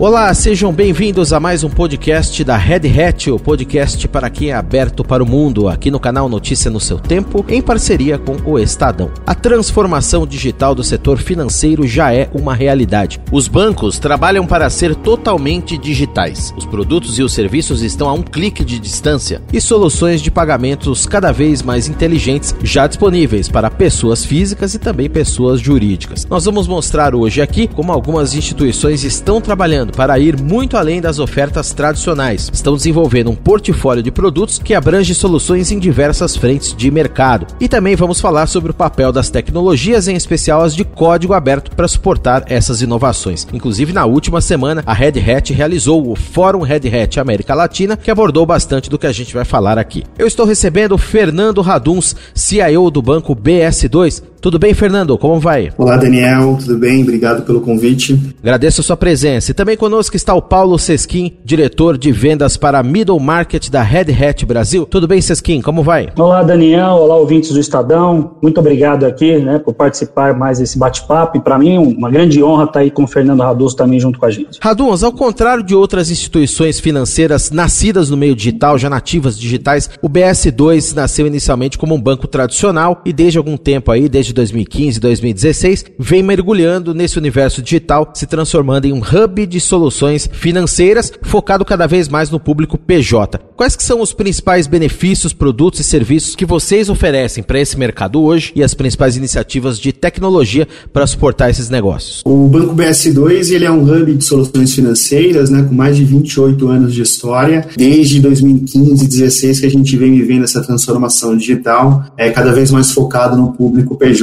Olá, sejam bem-vindos a mais um podcast da Red Hat, o podcast para quem é aberto para o mundo, aqui no canal Notícia no seu Tempo, em parceria com o Estadão. A transformação digital do setor financeiro já é uma realidade. Os bancos trabalham para ser totalmente digitais. Os produtos e os serviços estão a um clique de distância e soluções de pagamentos cada vez mais inteligentes já disponíveis para pessoas físicas e também pessoas jurídicas. Nós vamos mostrar hoje aqui como algumas instituições estão trabalhando para ir muito além das ofertas tradicionais. Estão desenvolvendo um portfólio de produtos que abrange soluções em diversas frentes de mercado. E também vamos falar sobre o papel das tecnologias, em especial as de código aberto, para suportar essas inovações. Inclusive, na última semana, a Red Hat realizou o Fórum Red Hat América Latina, que abordou bastante do que a gente vai falar aqui. Eu estou recebendo Fernando Raduns, CIO do banco BS2. Tudo bem, Fernando? Como vai? Olá, Daniel. Tudo bem? Obrigado pelo convite. Agradeço a sua presença. E também conosco está o Paulo Sesquim, diretor de vendas para Middle Market da Red Hat Brasil. Tudo bem, Sesquim? Como vai? Olá, Daniel. Olá, ouvintes do Estadão. Muito obrigado aqui né, por participar mais desse bate-papo. E para mim, uma grande honra estar aí com o Fernando Raduz também junto com a gente. Raduz, ao contrário de outras instituições financeiras nascidas no meio digital, já nativas digitais, o BS2 nasceu inicialmente como um banco tradicional e desde algum tempo aí, desde 2015 e 2016, vem mergulhando nesse universo digital, se transformando em um hub de soluções financeiras focado cada vez mais no público PJ. Quais que são os principais benefícios, produtos e serviços que vocês oferecem para esse mercado hoje e as principais iniciativas de tecnologia para suportar esses negócios? O Banco BS2 ele é um hub de soluções financeiras, né, com mais de 28 anos de história. Desde 2015 e 2016 que a gente vem vivendo essa transformação digital, é cada vez mais focado no público PJ.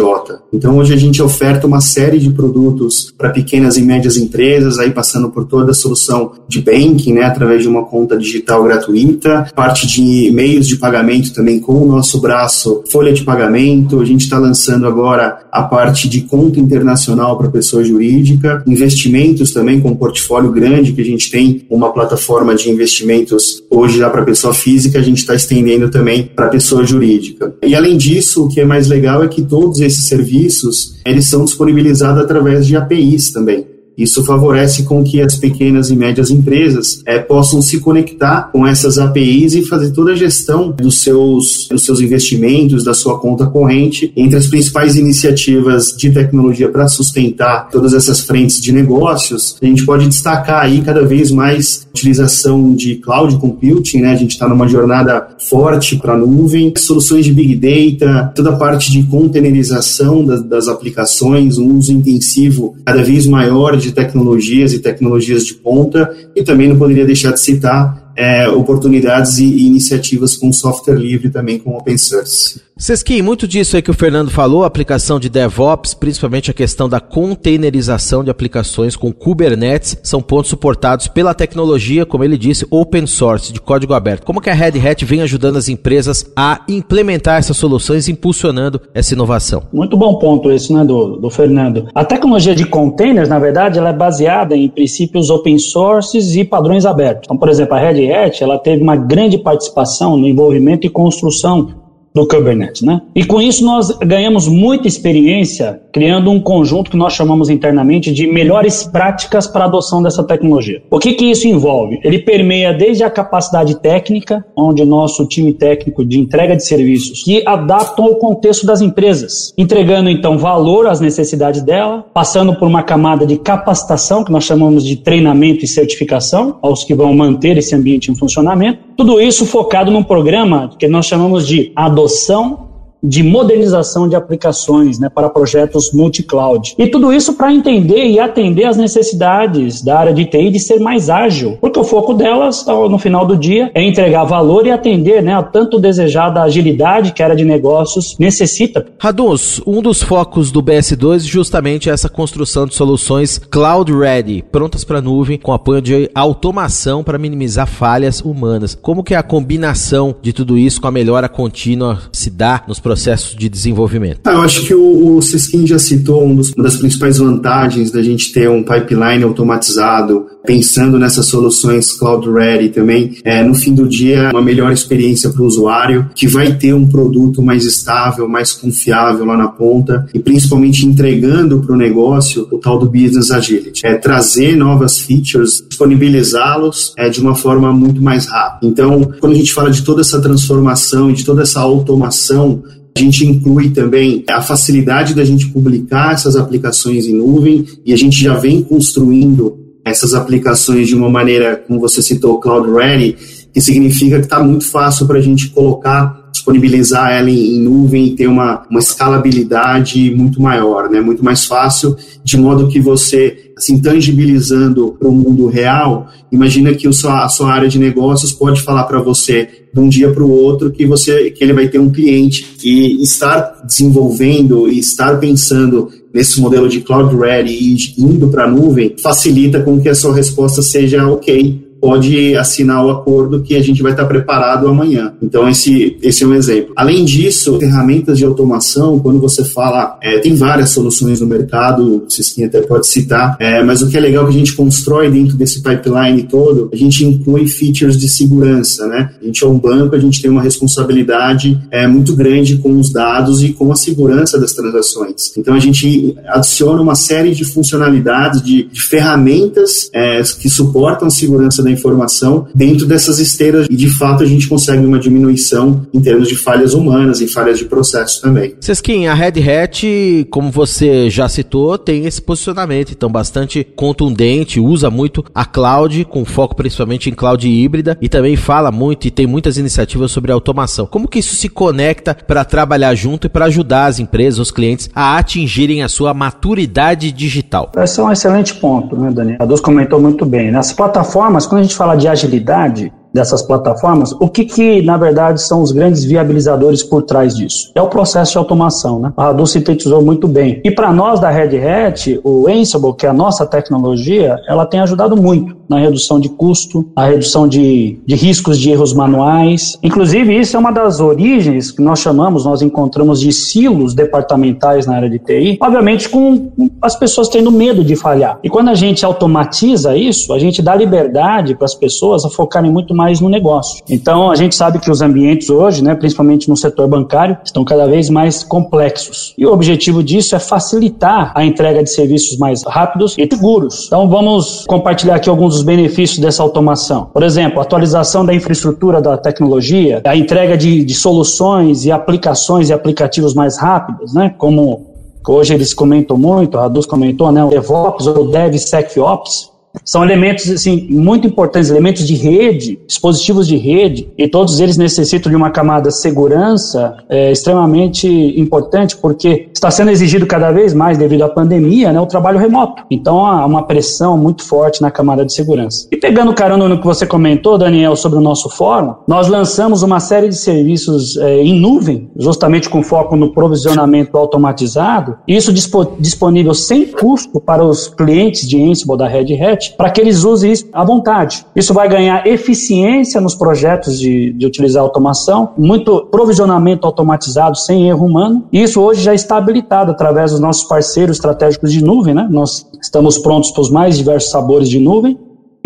Então hoje a gente oferta uma série de produtos para pequenas e médias empresas, aí passando por toda a solução de banking, né, através de uma conta digital gratuita, parte de meios de pagamento também com o nosso braço folha de pagamento. A gente está lançando agora a parte de conta internacional para pessoa jurídica, investimentos também com um portfólio grande que a gente tem uma plataforma de investimentos hoje já para pessoa física, a gente está estendendo também para pessoa jurídica. E além disso, o que é mais legal é que todos esses serviços, eles são disponibilizados através de APIs também. Isso favorece com que as pequenas e médias empresas é, possam se conectar com essas APIs e fazer toda a gestão dos seus, dos seus investimentos, da sua conta corrente. Entre as principais iniciativas de tecnologia para sustentar todas essas frentes de negócios, a gente pode destacar aí cada vez mais utilização de cloud computing, né? A gente está numa jornada forte para a nuvem, soluções de big data, toda a parte de containerização das, das aplicações, um uso intensivo cada vez maior de tecnologias e tecnologias de ponta, e também não poderia deixar de citar é, oportunidades e, e, iniciativas com software livre também com open source. Sesquim, muito disso aí que o Fernando falou, a aplicação de DevOps, principalmente a questão da containerização de aplicações com Kubernetes, são pontos suportados pela tecnologia, como ele disse, open source, de código aberto. Como que a Red Hat vem ajudando as empresas a implementar essas soluções, impulsionando essa inovação? Muito bom ponto esse, né, do, do Fernando. A tecnologia de containers, na verdade, ela é baseada em princípios open sources e padrões abertos. Então, por exemplo, a Red Hat, ela teve uma grande participação no envolvimento e construção do Kubernetes, né? E com isso nós ganhamos muita experiência criando um conjunto que nós chamamos internamente de melhores práticas para a adoção dessa tecnologia. O que que isso envolve? Ele permeia desde a capacidade técnica, onde o nosso time técnico de entrega de serviços que adaptam ao contexto das empresas, entregando então valor às necessidades dela, passando por uma camada de capacitação que nós chamamos de treinamento e certificação aos que vão manter esse ambiente em funcionamento. Tudo isso focado num programa que nós chamamos de adoção adoção de modernização de aplicações né, para projetos multi-cloud. E tudo isso para entender e atender às necessidades da área de TI de ser mais ágil, porque o foco delas, no final do dia, é entregar valor e atender né, a tanto desejada agilidade que a área de negócios necessita. Raduns, um dos focos do BS2 é justamente essa construção de soluções cloud ready, prontas para nuvem, com apoio de automação para minimizar falhas humanas. Como que a combinação de tudo isso com a melhora contínua se dá nos processos de desenvolvimento? Ah, eu acho que o, o Siskin já citou um dos, uma das principais vantagens da gente ter um pipeline automatizado, pensando nessas soluções cloud ready também, é, no fim do dia, uma melhor experiência para o usuário, que vai ter um produto mais estável, mais confiável lá na ponta e principalmente entregando para o negócio o tal do business agility. É trazer novas features, disponibilizá-los é, de uma forma muito mais rápida. Então, quando a gente fala de toda essa transformação e de toda essa automação a gente inclui também a facilidade da gente publicar essas aplicações em nuvem e a gente já vem construindo essas aplicações de uma maneira, como você citou, cloud ready, que significa que está muito fácil para a gente colocar disponibilizar ela em, em, nuvem e ter uma, uma escalabilidade muito maior, né? muito mais fácil, de modo que você, assim, tangibilizando para o mundo real, imagina que sua, a sua área de negócios pode falar para você de um dia para o outro que você que ele vai ter um cliente e estar desenvolvendo e estar pensando nesse modelo de cloud ready e indo para a nuvem facilita com que a sua resposta seja ok pode assinar o acordo que a gente vai estar preparado amanhã. Então, esse, esse é um exemplo. Além disso, ferramentas de automação, quando você fala, é, tem várias soluções no mercado, o Cisquim até pode citar, é, mas o que é legal que a gente constrói dentro desse pipeline todo, a gente inclui features de segurança, né? A gente é um banco, a gente tem uma responsabilidade é, muito grande com os dados e com a segurança das transações. Então, a gente adiciona uma série de funcionalidades, de, de ferramentas é, que suportam segurança da informação dentro dessas esteiras e de fato a gente consegue uma diminuição em termos de falhas humanas e falhas de processo também. Sesquim, a Red Hat, como você já citou, tem esse posicionamento então bastante contundente, usa muito a cloud com foco principalmente em cloud híbrida e também fala muito e tem muitas iniciativas sobre automação. Como que isso se conecta para trabalhar junto e para ajudar as empresas, os clientes a atingirem a sua maturidade digital? Esse é um excelente ponto, né, Daniel? A Dos comentou muito bem. Nas plataformas, quando a gente fala de agilidade, dessas plataformas, o que, que, na verdade, são os grandes viabilizadores por trás disso? É o processo de automação, né? A Radu sintetizou muito bem. E para nós da Red Hat, o Ansible, que é a nossa tecnologia, ela tem ajudado muito na redução de custo, na redução de, de riscos de erros manuais. Inclusive, isso é uma das origens que nós chamamos, nós encontramos de silos departamentais na área de TI, obviamente com as pessoas tendo medo de falhar. E quando a gente automatiza isso, a gente dá liberdade para as pessoas a focarem muito mais no negócio. Então, a gente sabe que os ambientes hoje, né, principalmente no setor bancário, estão cada vez mais complexos. E o objetivo disso é facilitar a entrega de serviços mais rápidos e seguros. Então, vamos compartilhar aqui alguns dos benefícios dessa automação. Por exemplo, atualização da infraestrutura da tecnologia, a entrega de, de soluções e aplicações e aplicativos mais rápidos, né, como hoje eles comentam muito, a Raduz comentou, né, o DevOps ou DevSecOps, são elementos assim muito importantes, elementos de rede, dispositivos de rede, e todos eles necessitam de uma camada de segurança é, extremamente importante, porque está sendo exigido cada vez mais devido à pandemia, né, o trabalho remoto. Então há uma pressão muito forte na camada de segurança. E pegando carona no que você comentou, Daniel, sobre o nosso fórum, nós lançamos uma série de serviços é, em nuvem, justamente com foco no provisionamento automatizado, isso disponível sem custo para os clientes de Ansible da Red Hat para que eles usem isso à vontade. Isso vai ganhar eficiência nos projetos de, de utilizar automação, muito provisionamento automatizado sem erro humano. E isso hoje já está habilitado através dos nossos parceiros estratégicos de nuvem, né? Nós estamos prontos para os mais diversos sabores de nuvem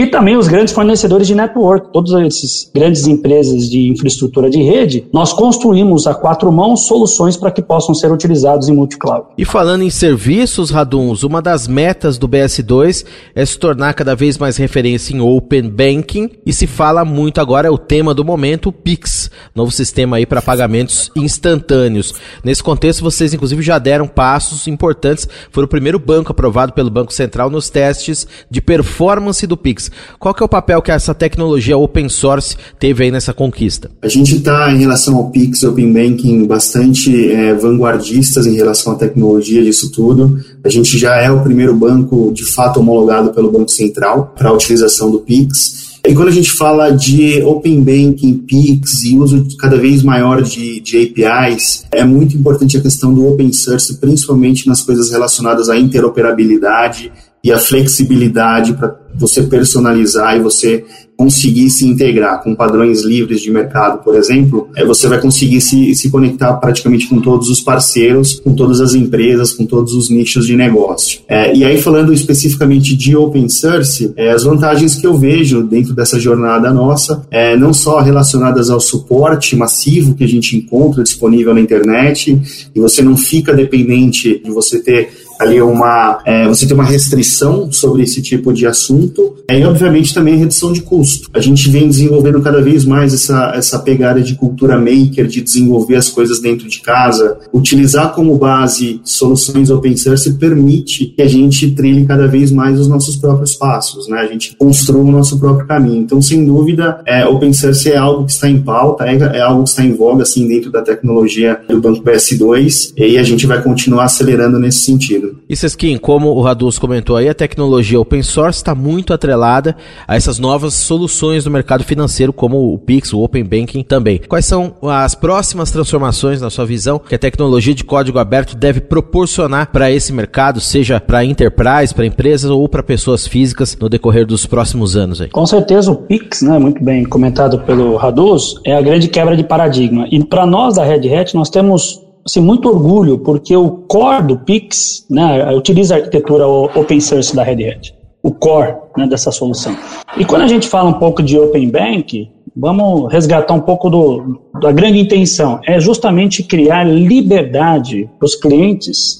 e também os grandes fornecedores de network, todas essas grandes empresas de infraestrutura de rede, nós construímos a quatro mãos soluções para que possam ser utilizados em multi-cloud. E falando em serviços, Raduns, uma das metas do BS2 é se tornar cada vez mais referência em Open Banking e se fala muito agora, é o tema do momento, o Pix, novo sistema aí para pagamentos instantâneos. Nesse contexto, vocês inclusive já deram passos importantes, foi o primeiro banco aprovado pelo Banco Central nos testes de performance do Pix. Qual que é o papel que essa tecnologia open source teve aí nessa conquista? A gente está, em relação ao Pix, Open Banking, bastante é, vanguardistas em relação à tecnologia disso tudo. A gente já é o primeiro banco, de fato, homologado pelo Banco Central para a utilização do Pix. E quando a gente fala de Open Banking, PIX e uso cada vez maior de, de APIs, é muito importante a questão do open source, principalmente nas coisas relacionadas à interoperabilidade e a flexibilidade para você personalizar e você conseguir se integrar com padrões livres de mercado, por exemplo, é, você vai conseguir se, se conectar praticamente com todos os parceiros, com todas as empresas, com todos os nichos de negócio. É, e aí, falando especificamente de open source, é, as vantagens que eu vejo dentro dessa jornada nossa, é, não só relacionadas ao suporte massivo que a gente encontra disponível na internet, e você não fica dependente de você ter ali uma é, você tem uma restrição sobre esse tipo de assunto. É, e obviamente também a redução de custo. A gente vem desenvolvendo cada vez mais essa, essa pegada de cultura maker de desenvolver as coisas dentro de casa. Utilizar como base soluções open source permite que a gente trilhe cada vez mais os nossos próprios passos né? A gente construa o nosso próprio caminho. Então sem dúvida é, open source é algo que está em pauta é, é algo que está em voga assim dentro da tecnologia do banco PS2 e a gente vai continuar acelerando nesse sentido e Seskin, como o Radus comentou aí, a tecnologia open source está muito atrelada a essas novas soluções do mercado financeiro, como o Pix, o Open Banking também. Quais são as próximas transformações, na sua visão, que a tecnologia de código aberto deve proporcionar para esse mercado, seja para enterprise, para empresas ou para pessoas físicas no decorrer dos próximos anos? Aí? Com certeza o Pix, né, muito bem comentado pelo Radus, é a grande quebra de paradigma. E para nós da Red Hat, nós temos assim, muito orgulho, porque o core do Pix né, utiliza a arquitetura open source da Red Hat, o core né, dessa solução. E quando a gente fala um pouco de Open Bank, vamos resgatar um pouco do, da grande intenção, é justamente criar liberdade para os clientes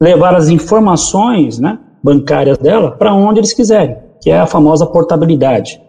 levar as informações né, bancárias dela para onde eles quiserem, que é a famosa portabilidade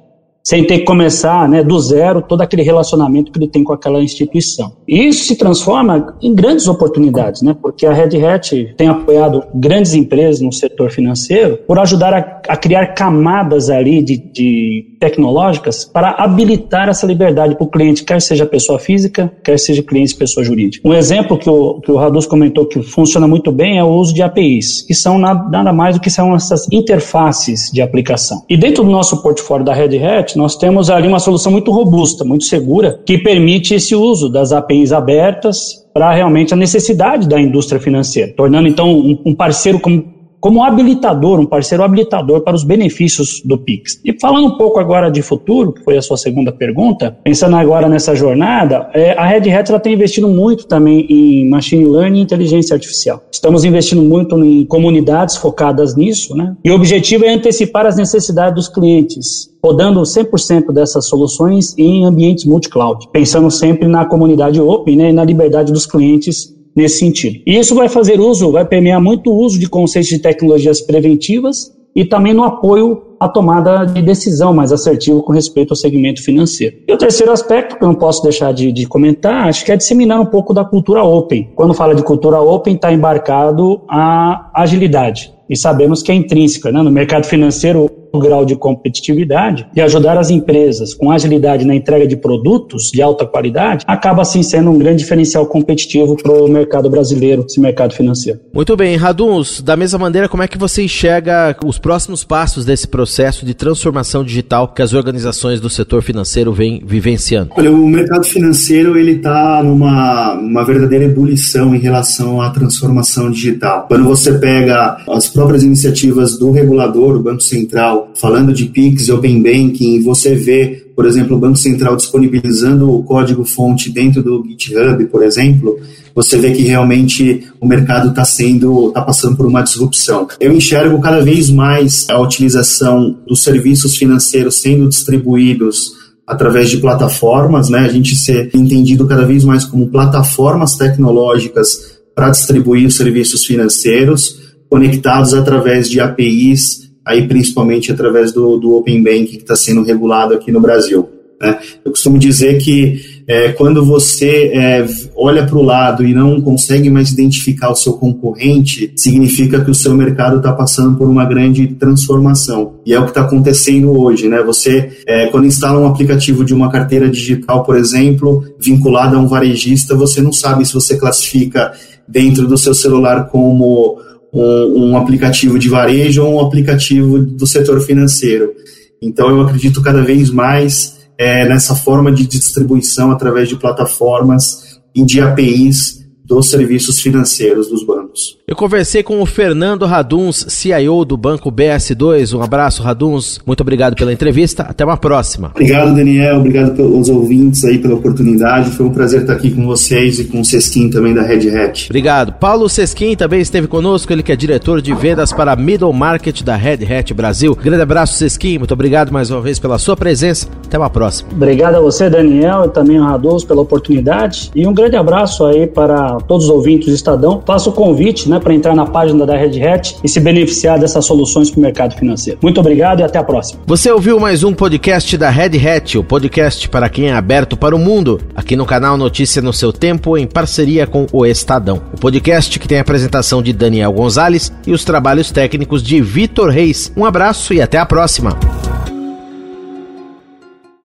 sem ter que começar né, do zero todo aquele relacionamento que ele tem com aquela instituição. E isso se transforma em grandes oportunidades, né, porque a Red Hat tem apoiado grandes empresas no setor financeiro por ajudar a, a criar camadas ali de, de, tecnológicas para habilitar essa liberdade para o cliente, quer seja pessoa física, quer seja cliente pessoa jurídica. Um exemplo que o, que o Radus comentou que funciona muito bem é o uso de APIs, que são nada, mais do que são essas interfaces de aplicação. E dentro do nosso portfólio da Red Hat, nós temos ali uma solução muito robusta, muito segura, que permite esse uso das APIs abertas para realmente a necessidade da indústria financeira, tornando então um parceiro como como habilitador, um parceiro habilitador para os benefícios do Pix. E falando um pouco agora de futuro, que foi a sua segunda pergunta, pensando agora nessa jornada, é, a Red Hat ela tem investido muito também em machine learning e inteligência artificial. Estamos investindo muito em comunidades focadas nisso, né? E o objetivo é antecipar as necessidades dos clientes, rodando 100% dessas soluções em ambientes multi-cloud, pensando sempre na comunidade open né, e na liberdade dos clientes nesse sentido. E isso vai fazer uso, vai permear muito o uso de conceitos de tecnologias preventivas e também no apoio à tomada de decisão mais assertiva com respeito ao segmento financeiro. E o terceiro aspecto, que eu não posso deixar de, de comentar, acho que é disseminar um pouco da cultura open. Quando fala de cultura open, está embarcado a agilidade. E sabemos que é intrínseca. Né? No mercado financeiro, grau de competitividade e ajudar as empresas com agilidade na entrega de produtos de alta qualidade, acaba assim sendo um grande diferencial competitivo para o mercado brasileiro, esse mercado financeiro. Muito bem, Raduns, da mesma maneira, como é que você enxerga os próximos passos desse processo de transformação digital que as organizações do setor financeiro vêm vivenciando? Olha, o mercado financeiro ele está numa uma verdadeira ebulição em relação à transformação digital. Quando você pega as próprias iniciativas do regulador, o Banco Central, falando de PIX e Open Banking, você vê, por exemplo, o Banco Central disponibilizando o código-fonte dentro do GitHub, por exemplo, você vê que realmente o mercado está sendo, está passando por uma disrupção. Eu enxergo cada vez mais a utilização dos serviços financeiros sendo distribuídos através de plataformas, né? A gente ser entendido cada vez mais como plataformas tecnológicas para distribuir os serviços financeiros, conectados através de APIs aí principalmente através do, do Open Bank que está sendo regulado aqui no Brasil. Né? Eu costumo dizer que é, quando você é, olha para o lado e não consegue mais identificar o seu concorrente, significa que o seu mercado está passando por uma grande transformação. E é o que está acontecendo hoje. Né? Você, é, quando instala um aplicativo de uma carteira digital, por exemplo, vinculado a um varejista, você não sabe se você classifica dentro do seu celular como um, um aplicativo de varejo ou um aplicativo do setor financeiro. Então, eu acredito cada vez mais é, nessa forma de distribuição através de plataformas e de APIs dos serviços financeiros dos bancos. Eu conversei com o Fernando Raduns, CIO do Banco BS2. Um abraço, Raduns. Muito obrigado pela entrevista. Até uma próxima. Obrigado, Daniel. Obrigado pelos ouvintes aí pela oportunidade. Foi um prazer estar aqui com vocês e com o Sesquim também da Red Hat. Obrigado. Paulo Sesquim também esteve conosco, ele que é diretor de vendas para Middle Market da Red Hat Brasil. Grande abraço, Sesquim. Muito obrigado mais uma vez pela sua presença. Até uma próxima. Obrigado a você, Daniel, e também ao Raduns pela oportunidade. E um grande abraço aí para todos os ouvintes do Estadão. Faço o convite né, para entrar na página da Red Hat e se beneficiar dessas soluções para o mercado financeiro. Muito obrigado e até a próxima. Você ouviu mais um podcast da Red Hat, o podcast para quem é aberto para o mundo, aqui no canal Notícia no seu Tempo, em parceria com o Estadão. O podcast que tem a apresentação de Daniel Gonzalez e os trabalhos técnicos de Vitor Reis. Um abraço e até a próxima.